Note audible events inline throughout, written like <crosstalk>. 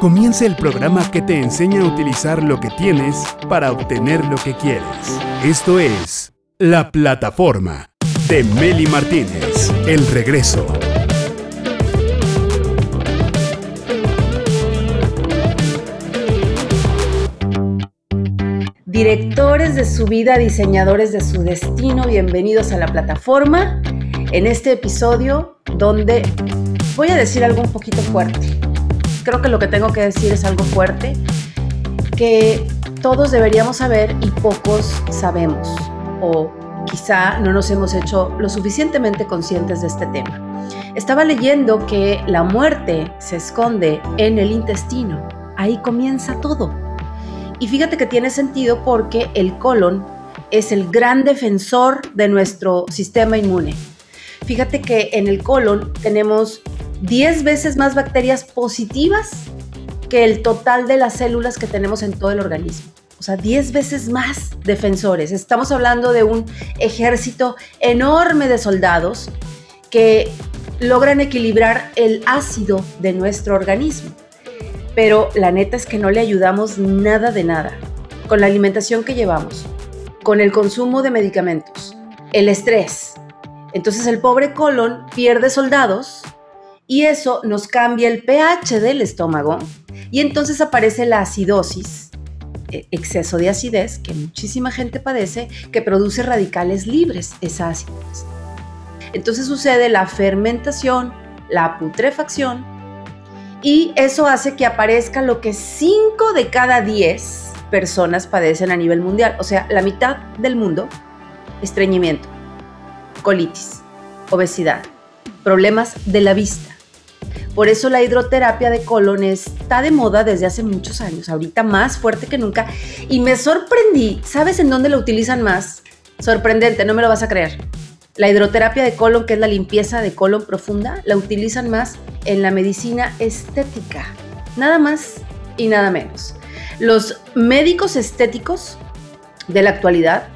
Comienza el programa que te enseña a utilizar lo que tienes para obtener lo que quieres. Esto es La Plataforma de Meli Martínez. El regreso. Directores de su vida, diseñadores de su destino, bienvenidos a la plataforma. En este episodio donde voy a decir algo un poquito fuerte. Creo que lo que tengo que decir es algo fuerte que todos deberíamos saber y pocos sabemos o quizá no nos hemos hecho lo suficientemente conscientes de este tema. Estaba leyendo que la muerte se esconde en el intestino. Ahí comienza todo. Y fíjate que tiene sentido porque el colon es el gran defensor de nuestro sistema inmune. Fíjate que en el colon tenemos 10 veces más bacterias positivas que el total de las células que tenemos en todo el organismo. O sea, 10 veces más defensores. Estamos hablando de un ejército enorme de soldados que logran equilibrar el ácido de nuestro organismo. Pero la neta es que no le ayudamos nada de nada con la alimentación que llevamos, con el consumo de medicamentos, el estrés. Entonces el pobre colon pierde soldados y eso nos cambia el pH del estómago y entonces aparece la acidosis, eh, exceso de acidez que muchísima gente padece, que produce radicales libres, esa acidez. Entonces sucede la fermentación, la putrefacción y eso hace que aparezca lo que 5 de cada 10 personas padecen a nivel mundial, o sea, la mitad del mundo, estreñimiento, colitis, obesidad, problemas de la vista por eso la hidroterapia de colon está de moda desde hace muchos años, ahorita más fuerte que nunca. Y me sorprendí, ¿sabes en dónde la utilizan más? Sorprendente, no me lo vas a creer. La hidroterapia de colon, que es la limpieza de colon profunda, la utilizan más en la medicina estética. Nada más y nada menos. Los médicos estéticos de la actualidad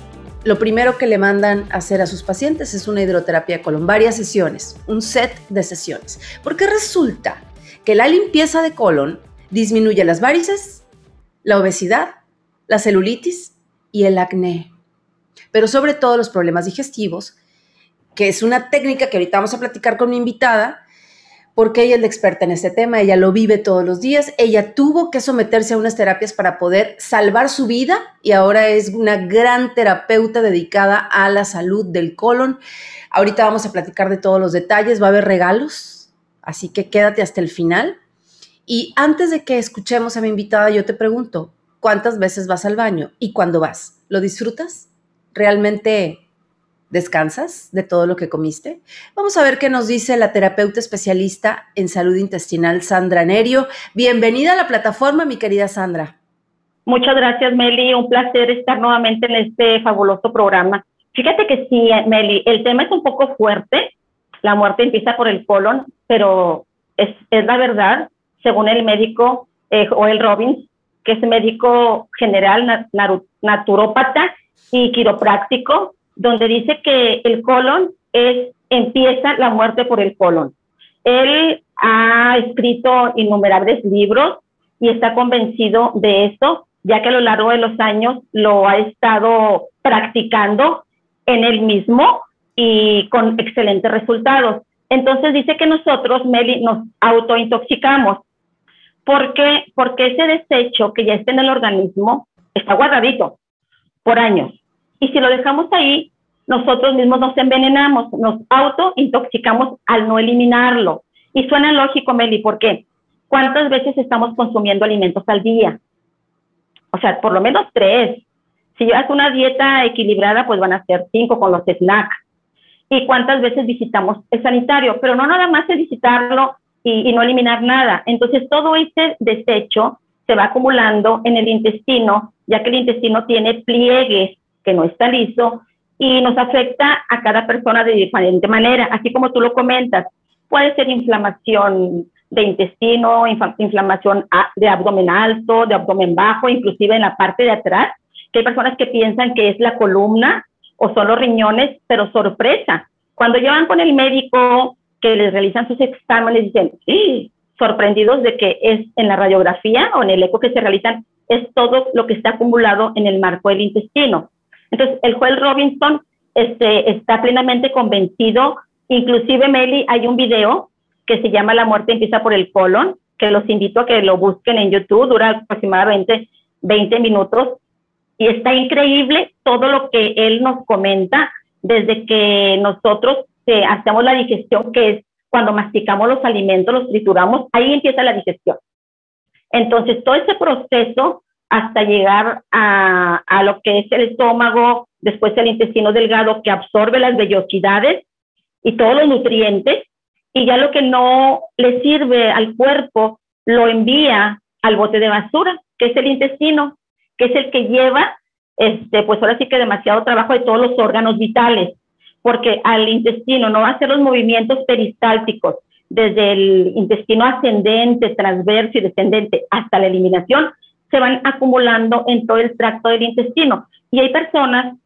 lo primero que le mandan hacer a sus pacientes es una hidroterapia colon, varias sesiones, un set de sesiones, porque resulta que la limpieza de colon disminuye las varices, la obesidad, la celulitis y el acné, pero sobre todo los problemas digestivos, que es una técnica que ahorita vamos a platicar con mi invitada, porque ella es la experta en este tema, ella lo vive todos los días, ella tuvo que someterse a unas terapias para poder salvar su vida y ahora es una gran terapeuta dedicada a la salud del colon. Ahorita vamos a platicar de todos los detalles, va a haber regalos, así que quédate hasta el final. Y antes de que escuchemos a mi invitada, yo te pregunto, ¿cuántas veces vas al baño y cuándo vas? ¿Lo disfrutas? ¿Realmente ¿Descansas de todo lo que comiste? Vamos a ver qué nos dice la terapeuta especialista en salud intestinal, Sandra Nerio. Bienvenida a la plataforma, mi querida Sandra. Muchas gracias, Meli. Un placer estar nuevamente en este fabuloso programa. Fíjate que sí, Meli, el tema es un poco fuerte. La muerte empieza por el colon, pero es, la verdad, según el médico eh, Joel Robbins, que es médico general, naturópata y quiropráctico, donde dice que el colon es, empieza la muerte por el colon. Él ha escrito innumerables libros y está convencido de esto, ya que a lo largo de los años lo ha estado practicando en él mismo y con excelentes resultados. Entonces dice que nosotros, Meli, nos autointoxicamos. ¿Por qué? Porque ese desecho que ya está en el organismo está guardadito por años. Y si lo dejamos ahí, nosotros mismos nos envenenamos, nos autointoxicamos al no eliminarlo. Y suena lógico, Meli, ¿por qué? ¿Cuántas veces estamos consumiendo alimentos al día? O sea, por lo menos tres. Si llevas una dieta equilibrada, pues van a ser cinco con los snacks. ¿Y cuántas veces visitamos el sanitario? Pero no nada más es visitarlo y, y no eliminar nada. Entonces, todo ese desecho se va acumulando en el intestino, ya que el intestino tiene pliegues que no está listo y nos afecta a cada persona de diferente manera, así como tú lo comentas. Puede ser inflamación de intestino, inflamación de abdomen alto, de abdomen bajo, inclusive en la parte de atrás, que hay personas que piensan que es la columna o son los riñones, pero sorpresa. Cuando llevan con el médico que les realizan sus exámenes, dicen, sí, sorprendidos de que es en la radiografía o en el eco que se realizan, es todo lo que está acumulado en el marco del intestino. Entonces, el juez Robinson este, está plenamente convencido, inclusive Meli, hay un video que se llama La muerte empieza por el colon, que los invito a que lo busquen en YouTube, dura aproximadamente 20 minutos. Y está increíble todo lo que él nos comenta desde que nosotros eh, hacemos la digestión, que es cuando masticamos los alimentos, los trituramos, ahí empieza la digestión. Entonces, todo ese proceso hasta llegar a, a lo que es el estómago, después el intestino delgado que absorbe las vellosidades y todos los nutrientes, y ya lo que no le sirve al cuerpo lo envía al bote de basura, que es el intestino, que es el que lleva, este, pues ahora sí que demasiado trabajo de todos los órganos vitales, porque al intestino no va a hacer los movimientos peristálticos desde el intestino ascendente, transverso y descendente hasta la eliminación, se van acumulando en todo el tracto del intestino. Y hay personas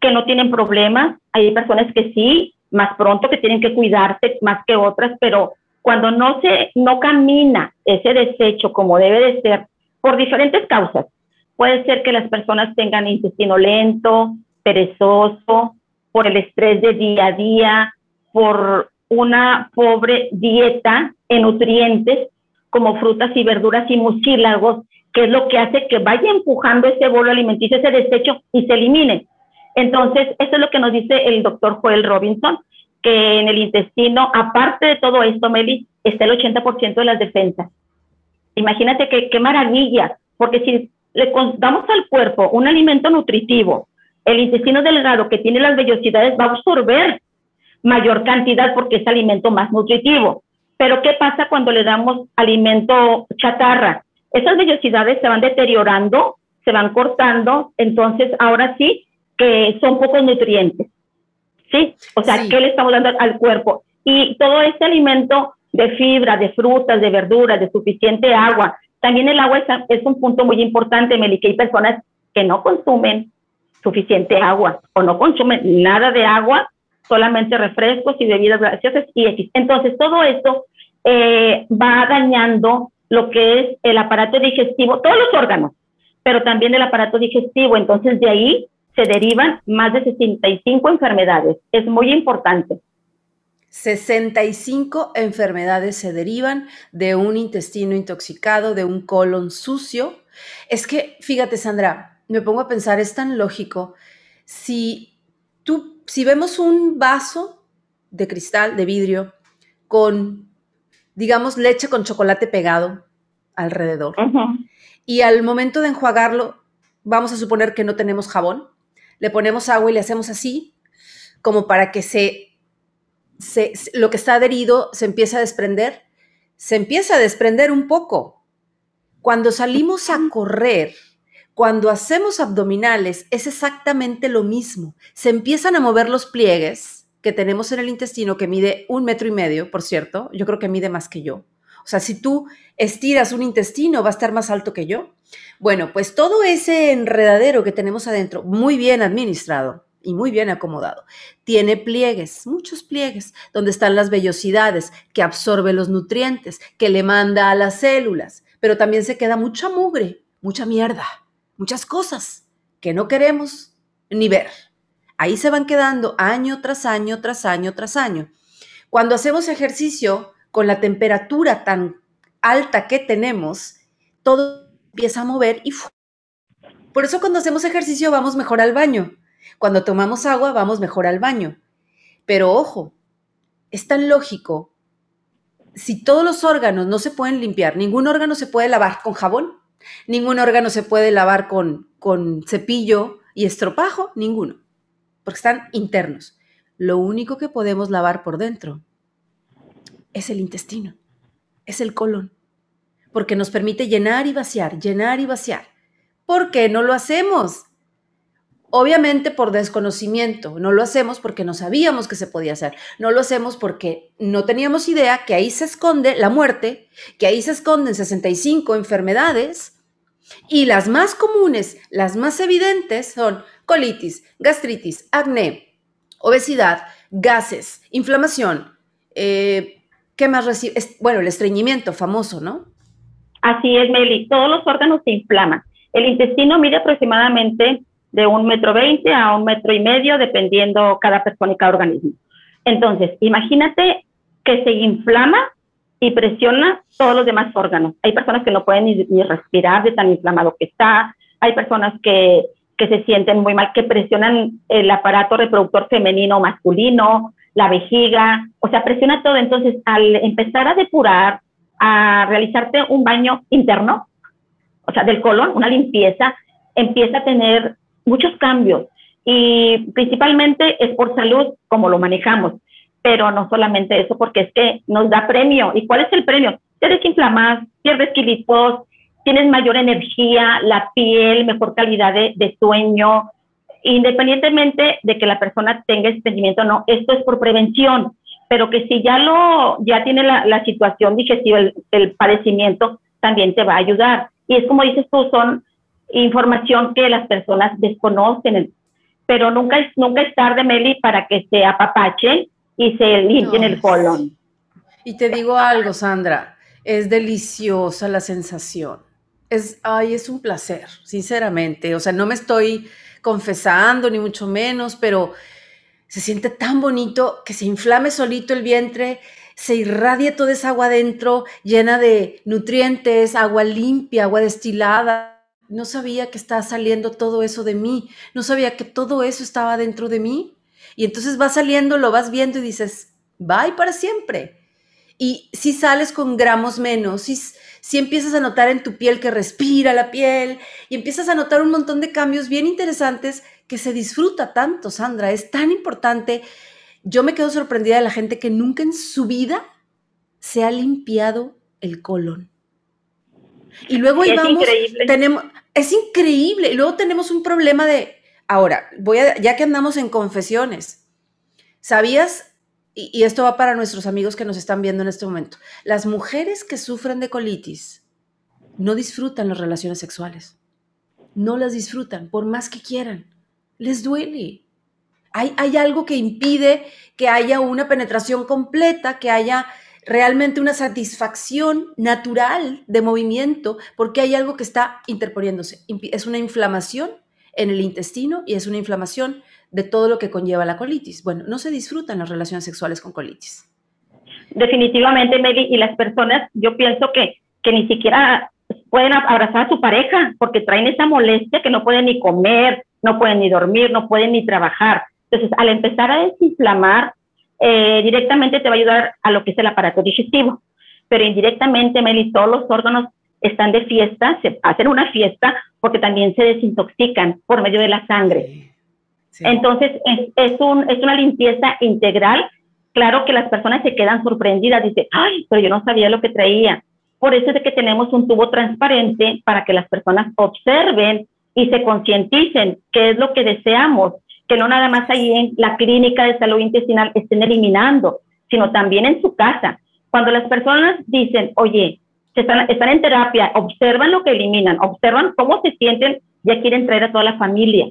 que no tienen problemas, hay personas que sí, más pronto que tienen que cuidarse más que otras, pero cuando no se no camina ese desecho como debe de ser por diferentes causas. Puede ser que las personas tengan intestino lento, perezoso, por el estrés de día a día, por una pobre dieta en nutrientes como frutas y verduras y mucílagos, que es lo que hace que vaya empujando ese bolo alimenticio, ese desecho y se elimine. Entonces, eso es lo que nos dice el doctor Joel Robinson, que en el intestino, aparte de todo esto, Meli, está el 80% de las defensas. Imagínate qué maravilla, porque si le damos al cuerpo un alimento nutritivo, el intestino delgado que tiene las vellosidades va a absorber mayor cantidad porque es alimento más nutritivo. Pero ¿qué pasa cuando le damos alimento chatarra? Esas vellosidades se van deteriorando, se van cortando, entonces ahora sí que son pocos nutrientes. ¿Sí? O sea, ¿qué le estamos dando al cuerpo? Y todo este alimento de fibra, de frutas, de verduras, de suficiente agua. También el agua es, un punto muy importante, Meli, que hay personas que no consumen suficiente agua o no consumen nada de agua, solamente refrescos y bebidas gaseosas y X. Entonces, todo esto eh, va dañando lo que es el aparato digestivo, todos los órganos, pero también el aparato digestivo. Entonces, de ahí se derivan más de 65 enfermedades. Es muy importante. 65 enfermedades se derivan de un intestino intoxicado, de un colon sucio. Es que, fíjate, Sandra, me pongo a pensar, es tan lógico. Si tú, si vemos un vaso de cristal, de vidrio, con, digamos, leche con chocolate pegado alrededor, y al momento de enjuagarlo, vamos a suponer que no tenemos jabón, le ponemos agua y le hacemos así, como para que se, lo que está adherido se empiece a desprender, se empieza a desprender un poco. Cuando salimos a correr, cuando hacemos abdominales, es exactamente lo mismo. Se empiezan a mover los pliegues que tenemos en el intestino, que mide un metro y medio, por cierto, yo creo que mide más que yo. O sea, si tú estiras un intestino, va a estar más alto que yo. Bueno, pues todo ese enredadero que tenemos adentro, muy bien administrado y muy bien acomodado, tiene pliegues, muchos pliegues, donde están las vellosidades, que absorbe los nutrientes, que le manda a las células, pero también se queda mucha mugre, mucha mierda, muchas cosas que no queremos ni ver. Ahí se van quedando año tras año, tras año, tras año. Cuando hacemos ejercicio con la temperatura tan alta que tenemos, todo empieza a mover y por eso cuando hacemos ejercicio vamos mejor al baño. Cuando tomamos agua vamos mejor al baño. Pero ojo, es tan lógico. Si todos los órganos no se pueden limpiar, ningún órgano se puede lavar con jabón, ningún órgano se puede lavar con, con cepillo y estropajo, ninguno, porque están internos. Lo único que podemos lavar por dentro es el intestino, es el colon porque nos permite llenar y vaciar, llenar y vaciar. ¿Por qué no lo hacemos? Obviamente por desconocimiento, no lo hacemos porque no sabíamos que se podía hacer, no lo hacemos porque no teníamos idea que ahí se esconde la muerte, que ahí se esconden 65 enfermedades y las más comunes, las más evidentes son colitis, gastritis, acné, obesidad, gases, inflamación, eh, ¿Qué más recibe? bueno, el estreñimiento famoso, ¿no? Así es, Meli. Todos los órganos se inflaman. El intestino mide aproximadamente de un metro veinte a un metro y medio, dependiendo cada persona y cada organismo. Entonces, imagínate que se inflama y presiona todos los demás órganos. Hay personas que no pueden ni, respirar de tan inflamado que está. Hay personas que, que se sienten muy mal, que presionan el aparato reproductor femenino o masculino, la vejiga, o sea, presiona todo. Entonces, al empezar a depurar, a realizarte un baño interno, o sea, del colon, una limpieza, empieza a tener muchos cambios y principalmente es por salud como lo manejamos, pero no solamente eso, porque es que nos da premio. ¿Y cuál es el premio? Te desinflamas, pierdes kilitos, tienes mayor energía, la piel, mejor calidad de, sueño, independientemente de que la persona tenga estreñimiento o no, esto es por prevención, pero que si ya lo, ya tiene la, situación digestiva, el, el, padecimiento, también te va a ayudar. Y es como dices tú, son información que las personas desconocen, pero nunca es, nunca es tarde, Meli, para que se apapachen y se limpien el colon. Y te digo algo, Sandra, es deliciosa la sensación. Es, ay, es un placer, sinceramente. O sea, no me estoy confesando, ni mucho menos, pero se siente tan bonito que se inflame solito el vientre, se irradie toda esa agua adentro, llena de nutrientes, agua limpia, agua destilada, no sabía que estaba saliendo todo eso de mí, no sabía que todo eso estaba dentro de mí. Y entonces va saliendo, lo vas viendo y dices, bye para siempre. Y si sales con gramos menos, si, si empiezas a notar en tu piel que respira la piel y empiezas a notar un montón de cambios bien interesantes que se disfruta tanto, Sandra, es tan importante. Yo me quedo sorprendida de la gente que nunca en su vida se ha limpiado el colon. Y luego es vamos, increíble. tenemos, es increíble. Y luego tenemos un problema de, ahora, voy ya que andamos en confesiones, ¿sabías? Y, y esto va para nuestros amigos que nos están viendo en este momento. Las mujeres que sufren de colitis no disfrutan las relaciones sexuales. No las disfrutan, por más que quieran. Les duele. Hay, hay algo que impide que haya una penetración completa, que haya realmente una satisfacción natural de movimiento porque hay algo que está interponiéndose. Es una inflamación en el intestino y es una inflamación de todo lo que conlleva la colitis. Bueno, no se disfrutan las relaciones sexuales con colitis. Definitivamente, Mary, y las personas, yo pienso que, que ni siquiera pueden abrazar a su pareja porque traen esa molestia que no pueden ni comer, no pueden ni dormir, no pueden ni trabajar. Entonces, al empezar a desinflamar, eh, directamente te va a ayudar a lo que es el aparato digestivo, pero indirectamente, Meli, todos los órganos están de fiesta, se hacen una fiesta porque también se desintoxican por medio de la sangre. Entonces, es, es, un, es una limpieza integral. Claro que las personas se quedan sorprendidas, dicen, ay, pero yo no sabía lo que traía. Por eso es que tenemos un tubo transparente para que las personas observen y se concienticen qué es lo que deseamos que no nada más ahí en la clínica de salud intestinal estén eliminando, sino también en su casa. Cuando las personas dicen, oye, están, están en terapia, observan lo que eliminan, observan cómo se sienten, ya quieren traer a toda la familia.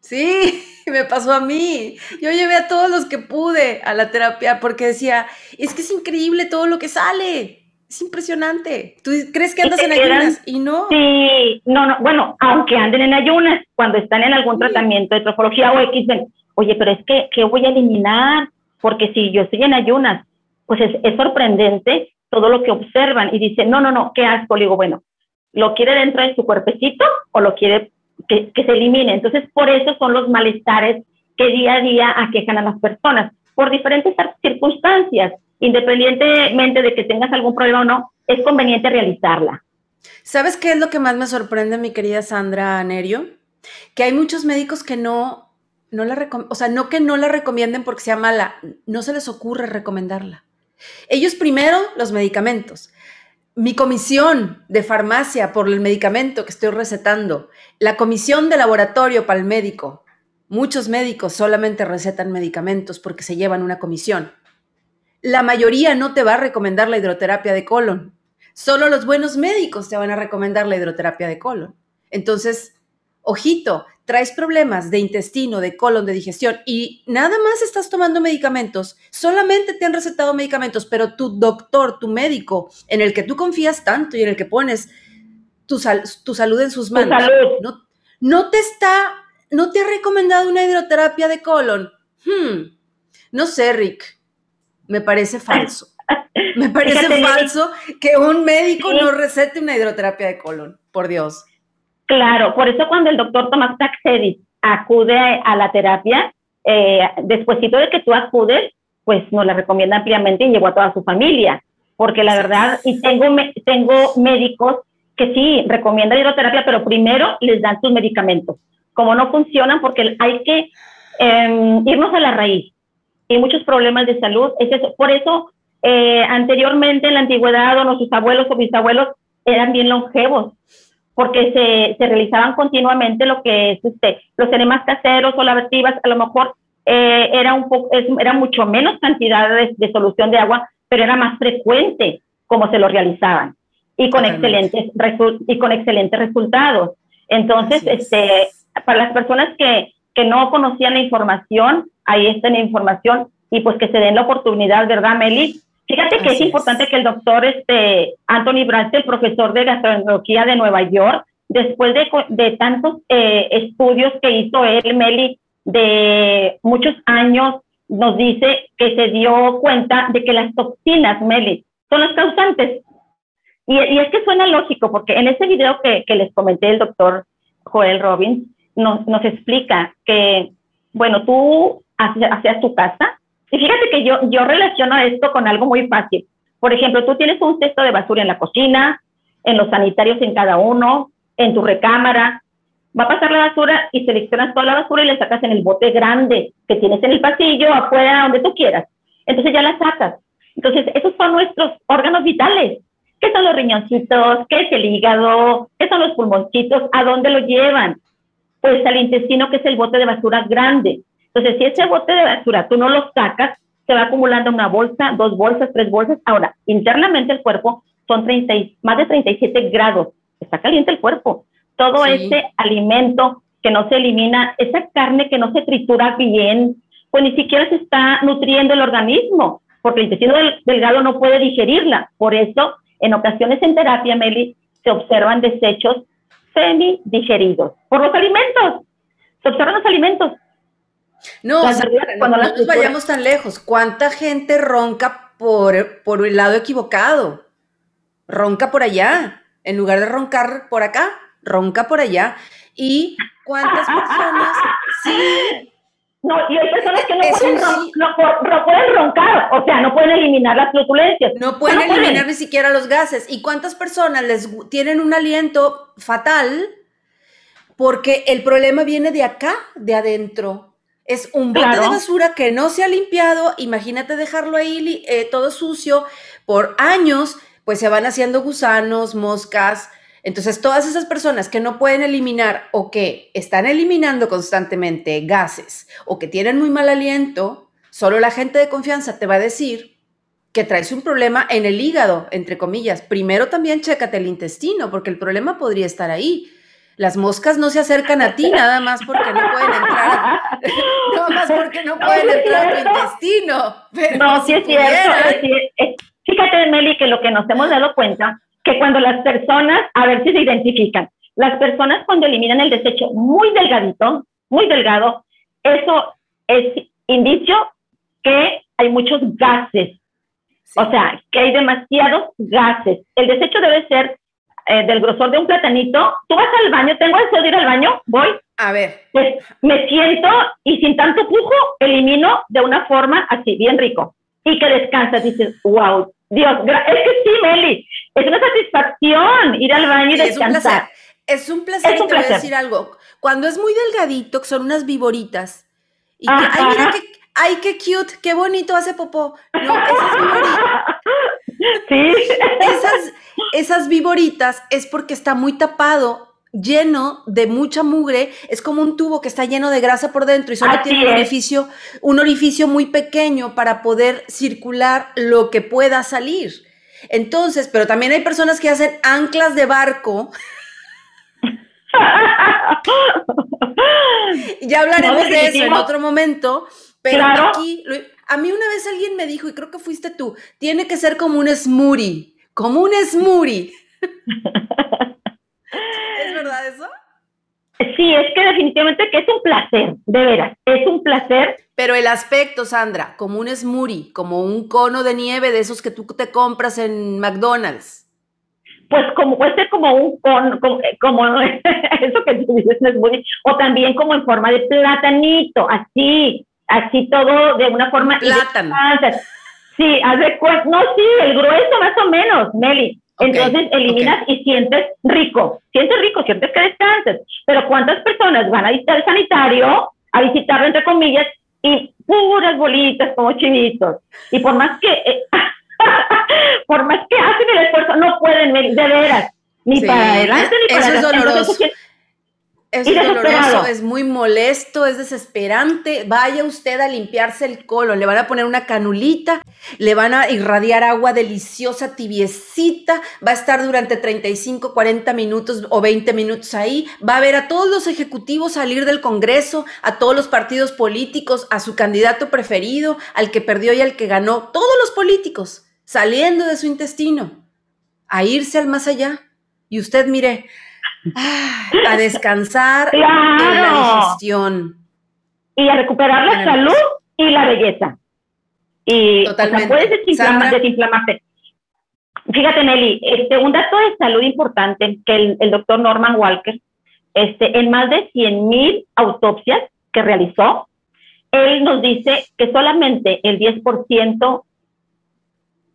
Sí, <laughs> me pasó a mí. Yo llevé a todos los que pude a la terapia porque decía, es que es increíble todo lo que sale. Es impresionante. ¿Tú crees que andas en ayunas y no? Sí, no, no. Bueno, aunque anden en ayunas, cuando están en algún tratamiento de trofología o X, ven, oye, pero es que, ¿qué voy a eliminar? Porque si yo estoy en ayunas, pues es, sorprendente todo lo que observan y dicen, no, no, no, qué asco. Le digo, bueno, ¿lo quiere dentro de su cuerpecito o lo quiere que, que se elimine? Entonces, por eso son los malestares que día a día aquejan a las personas, por diferentes circunstancias independientemente de que tengas algún problema o no, es conveniente realizarla. ¿Sabes qué es lo que más me sorprende, mi querida Sandra Nerio? Que hay muchos médicos que no, no la o sea, no que no la recomienden porque sea mala, no se les ocurre recomendarla. Ellos primero los medicamentos. Mi comisión de farmacia por el medicamento que estoy recetando, la comisión de laboratorio para el médico. Muchos médicos solamente recetan medicamentos porque se llevan una comisión la mayoría no te va a recomendar la hidroterapia de colon. Solo los buenos médicos te van a recomendar la hidroterapia de colon. Entonces, ojito, traes problemas de intestino, de colon, de digestión y nada más estás tomando medicamentos, solamente te han recetado medicamentos, pero tu doctor, tu médico, en el que tú confías tanto y en el que pones tu, tu salud en sus manos, no, no, te está, no te ha recomendado una hidroterapia de colon. Hmm, no sé, Rick, me parece falso. <laughs> Me parece falso que un médico no recete una hidroterapia de colon, por Dios. Claro, por eso cuando el doctor Tomás Taxedis acude a la terapia, eh, de que tú acudes, pues nos la recomienda ampliamente y llevó a toda su familia, porque la verdad, y tengo, tengo médicos que sí recomiendan hidroterapia, pero primero les dan sus medicamentos. Como no funcionan, porque hay que em, irnos a la raíz. Y muchos problemas de salud, es eso. Por eso, eh, anteriormente en la antigüedad, o nuestros abuelos o bisabuelos eran bien longevos, porque se, se realizaban continuamente lo que es este, los enemas caseros o lavativas, a lo mejor eh, era, un poco, era mucho menos cantidad de, solución de agua, pero era más frecuente como se lo realizaban y con excelentes y con excelentes resultados. Entonces, este, para las personas que, que no conocían la información, ahí está la información y pues que se den la oportunidad, ¿verdad, Meli? Fíjate que es, importante que el doctor este, Anthony Brandt, el profesor de gastroenterología de Nueva York, después de, de tantos eh, estudios que hizo él, Meli, de muchos años, nos dice que se dio cuenta de que las toxinas, Meli, son las causantes. Y, y es que suena lógico, porque en ese video que, que les comenté el doctor Joel Robbins, nos, nos explica que, bueno, tú hacías tu casa, y fíjate que yo, yo relaciono esto con algo muy fácil. Por ejemplo, tú tienes un cesto de basura en la cocina, en los sanitarios en cada uno, en tu recámara. Va a pasar la basura y seleccionas toda la basura y la sacas en el bote grande que tienes en el pasillo, afuera, donde tú quieras. Entonces ya la sacas. Entonces, esos son nuestros órganos vitales. ¿Qué son los riñoncitos? ¿Qué es el hígado? ¿Qué son los pulmoncitos? ¿A dónde lo llevan? Pues al intestino, que es el bote de basura grande. Entonces, si ese bote de basura tú no lo sacas, se va acumulando una bolsa, dos bolsas, tres bolsas. Ahora, internamente el cuerpo son 30, más de 37 grados. Está caliente el cuerpo. Todo ese alimento que no se elimina, esa carne que no se tritura bien, pues ni siquiera se está nutriendo el organismo, porque el intestino delgado no puede digerirla. Por eso, en ocasiones en terapia, Meli, se observan desechos semi-digeridos por los alimentos. Se observan los alimentos no, no, nos vayamos tan lejos. ¿Cuánta gente ronca por, por el lado equivocado? Ronca por allá. En lugar de roncar por acá, ronca por allá. ¿Y cuántas personas? Sí. No, y hay personas que no, pueden, roncar, o sea, no pueden eliminar las flutulencias. No pueden eliminar ni siquiera los gases. ¿Y cuántas personas les tienen un aliento fatal? Porque el problema viene de acá, de adentro. Es un bote de basura que no se ha limpiado. Imagínate dejarlo ahí eh, todo sucio por años, pues se van haciendo gusanos, moscas. Entonces, todas esas personas que no pueden eliminar o que están eliminando constantemente gases o que tienen muy mal aliento, solo la gente de confianza te va a decir que traes un problema en el hígado, entre comillas. Primero también chécate el intestino, porque el problema podría estar ahí. Las moscas no se acercan a ti nada más porque no pueden entrar, <laughs> nada más porque no pueden entrar a tu intestino. no, sí es cierto. Fíjate, Meli, que lo que nos hemos dado cuenta, que cuando las personas, a ver si se identifican, las personas cuando eliminan el desecho muy delgadito, muy delgado, eso es indicio que hay muchos gases. O sea, que hay demasiados gases. El desecho debe ser eh, del grosor de un platanito, tú vas al baño, tengo eso de ir al baño, voy. A ver. Pues me siento y sin tanto pujo elimino de una forma así, bien rico. Y que descansas, dices, wow, Dios, es que sí, Meli, es una satisfacción ir al baño y descansar. Es un placer. Es un placer, y te voy a decir algo. Cuando es muy delgadito, son unas viboritas. Y que, ay, mira que, ay, qué cute, qué bonito hace popó. No, esas viboritas. Sí. Esas, esas viboritas es porque está muy tapado, lleno de mucha mugre, es como un tubo que está lleno de grasa por dentro y solo tiene un orificio, un orificio muy pequeño para poder circular lo que pueda salir. Entonces, pero también hay personas que hacen anclas de barco <laughs> ya hablaremos de eso en otro momento, pero aquí, a mí una vez alguien me dijo, y creo que fuiste tú, tiene que ser como un smoothie, como un smoothie. <laughs> ¿Es verdad eso? Sí, es que definitivamente que es un placer, de veras, es un placer. Pero el aspecto, Sandra, como un smoothie, como un cono de nieve de esos que tú te compras en McDonald's. Pues como puede ser como un cono, como, <laughs> eso que tú dices, smoothie, o también como en forma de platanito, así, así todo de una forma. Plátano. Sí, hace no, sí, el grueso más o menos, Meli. Entonces eliminas y sientes rico, sientes rico, sientes que descanses. Pero ¿cuántas personas van a visitar el sanitario, a visitarlo entre comillas, y puras bolitas como chivitos? Y por más que, eh, <laughs> por más que hacen el esfuerzo, no pueden, de veras, ni para adelante ni para atrás. Es doloroso. Es doloroso, es muy molesto, es desesperante. Vaya usted a limpiarse el colon, le van a poner una canulita, le van a irradiar agua deliciosa, tibiecita, va a estar durante 35, 40 minutos o 20 minutos ahí, va a ver a todos los ejecutivos salir del Congreso, a todos los partidos políticos, a su candidato preferido, al que perdió y al que ganó, todos los políticos saliendo de su intestino, a irse al más allá. Y usted mire, a descansar en la digestión. Y a recuperar la salud y la belleza. Y Totalmente. puedes desinflamarte. Fíjate, Nelly, este, un dato de salud importante que el, doctor Norman Walker, este, en más de 100 mil autopsias que realizó, él nos dice que solamente el 10%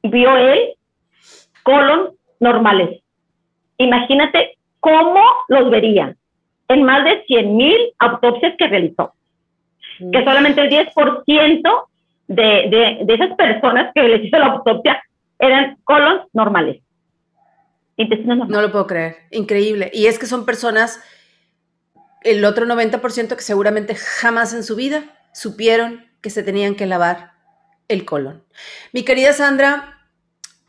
vio él colon normales. Imagínate ¿cómo los vería? En más de 100 mil autopsias que realizó. Que solamente el 10% de, de, esas personas que les hizo la autopsia eran colon normales. No lo puedo creer. Increíble. Y es que son personas, el otro 90% que seguramente jamás en su vida supieron que se tenían que lavar el colon. Mi querida Sandra,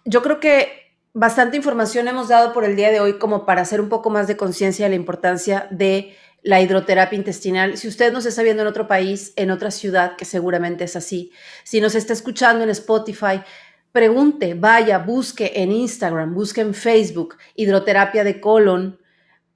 yo creo que bastante información hemos dado por el día de hoy como para hacer un poco más de conciencia de la importancia de la hidroterapia intestinal. Si usted nos está viendo en otro país, en otra ciudad, que seguramente es así, si nos está escuchando en Spotify, pregunte, vaya, busque en Instagram, busque en Facebook hidroterapia de colon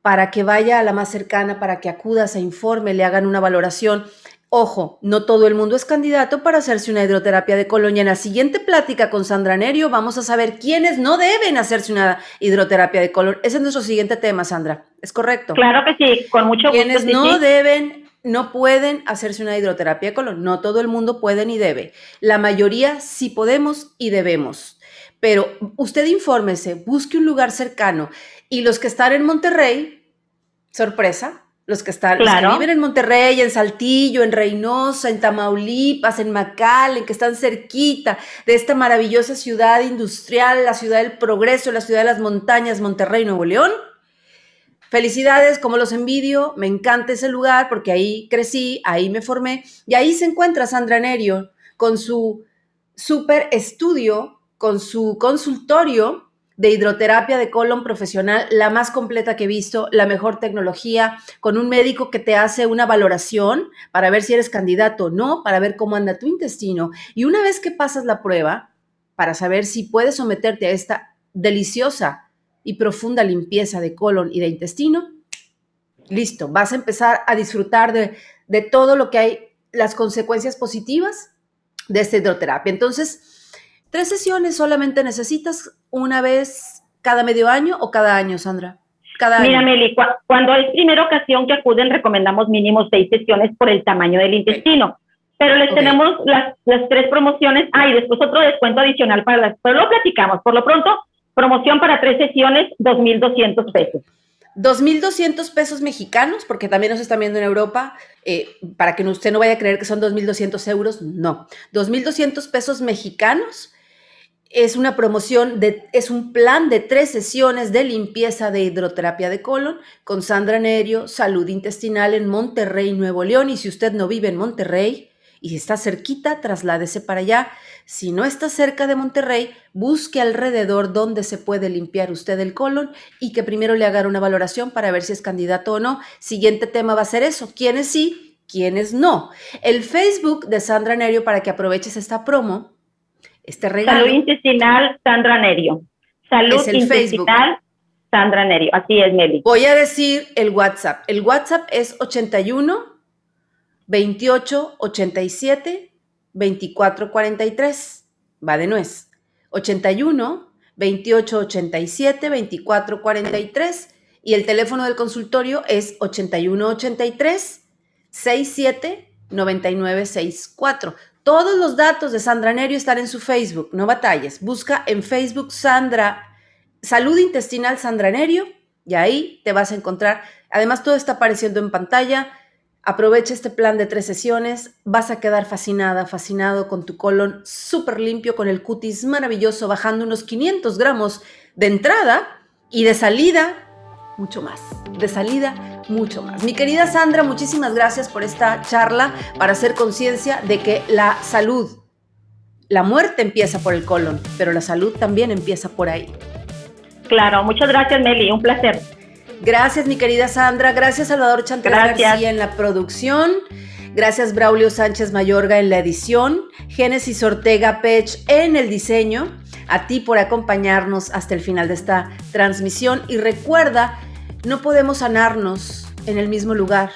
para que vaya a la más cercana, para que acuda, se informe, le hagan una valoración. Ojo, no todo el mundo es candidato para hacerse una hidroterapia de colon. en la siguiente plática con Sandra Nerio vamos a saber quiénes no deben hacerse una hidroterapia de colon. Ese es nuestro siguiente tema, Sandra. ¿Es correcto? Claro que sí, con mucho gusto. Quienes no deben, no pueden hacerse una hidroterapia de colon. No todo el mundo puede ni debe. La mayoría sí podemos y debemos. Pero usted infórmese, busque un lugar cercano. Y los que están en Monterrey, sorpresa, los que están, los que viven en Monterrey, en Saltillo, en Reynosa, en Tamaulipas, en en que están cerquita de esta maravillosa ciudad industrial, la ciudad del progreso, la ciudad de las montañas, Monterrey, Nuevo León. Felicidades, como los envidio, me encanta ese lugar porque ahí crecí, ahí me formé y ahí se encuentra Sandra Nerio con su super estudio, con su consultorio de hidroterapia de colon profesional, la más completa que he visto, la mejor tecnología, con un médico que te hace una valoración para ver si eres candidato o no, para ver cómo anda tu intestino. Y una vez que pasas la prueba, para saber si puedes someterte a esta deliciosa y profunda limpieza de colon y de intestino, listo, vas a empezar a disfrutar de, de todo lo que hay, las consecuencias positivas de esta hidroterapia. Entonces, Tres sesiones solamente necesitas una vez cada medio año o cada año, Sandra. Cada Mira, Meli, cuando es primera ocasión que acuden, recomendamos mínimo seis sesiones por el tamaño del intestino. Pero les tenemos las, tres promociones. Ah, y después otro descuento adicional para las. Pero lo platicamos. Por lo pronto, promoción para tres sesiones, 2,200 pesos. 2.200 pesos mexicanos, porque también nos están viendo en Europa, eh, para que usted no vaya a creer que son 2.200 euros, no. 2.200 pesos mexicanos es una promoción, de, es un plan de tres sesiones de limpieza de hidroterapia de colon con Sandra Nerio, Salud Intestinal en Monterrey, Nuevo León. Y si usted no vive en Monterrey Y está cerquita, trasládese para allá. Si no está cerca de Monterrey, busque alrededor donde se puede limpiar usted el colon y que primero le haga una valoración para ver si es candidato o no. Siguiente tema va a ser eso. ¿Quiénes sí? ¿Quiénes no? El Facebook de Sandra Nerio para que aproveches esta promo, este regalo. Salud intestinal Sandra Nerio. Salud intestinal Sandra Nerio. Así es, Meli. Voy a decir el WhatsApp. El WhatsApp es 81 28 87 24 43. Va de nuez. 81 28 87 24 43. Y el teléfono del consultorio es 81 83 67 99 64. Todos los datos de Sandra Nerio están en su Facebook, no batalles. Busca en Facebook Sandra, Salud Intestinal Sandra Nerio y ahí te vas a encontrar. Además, todo está apareciendo en pantalla Aprovecha este plan de tres sesiones, vas a quedar fascinada, fascinado con tu colon súper limpio, con el cutis maravilloso, bajando unos 500 gramos de entrada y de salida, mucho más. De salida, mucho más. Mi querida Sandra, muchísimas gracias por esta charla para hacer conciencia de que la salud, la muerte empieza por el colon, pero la salud también empieza por ahí. Claro, muchas gracias Meli, un placer. Gracias, mi querida Sandra. Gracias, Salvador Chantal García en la producción. Gracias, Braulio Sánchez Mayorga en la edición. Génesis Ortega Pech en el diseño. A ti por acompañarnos hasta el final de esta transmisión. Y recuerda, no podemos sanarnos en el mismo lugar.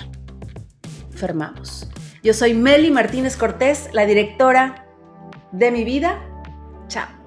Enfermamos. Yo soy Meli Martínez Cortés, la directora de mi vida. Chao.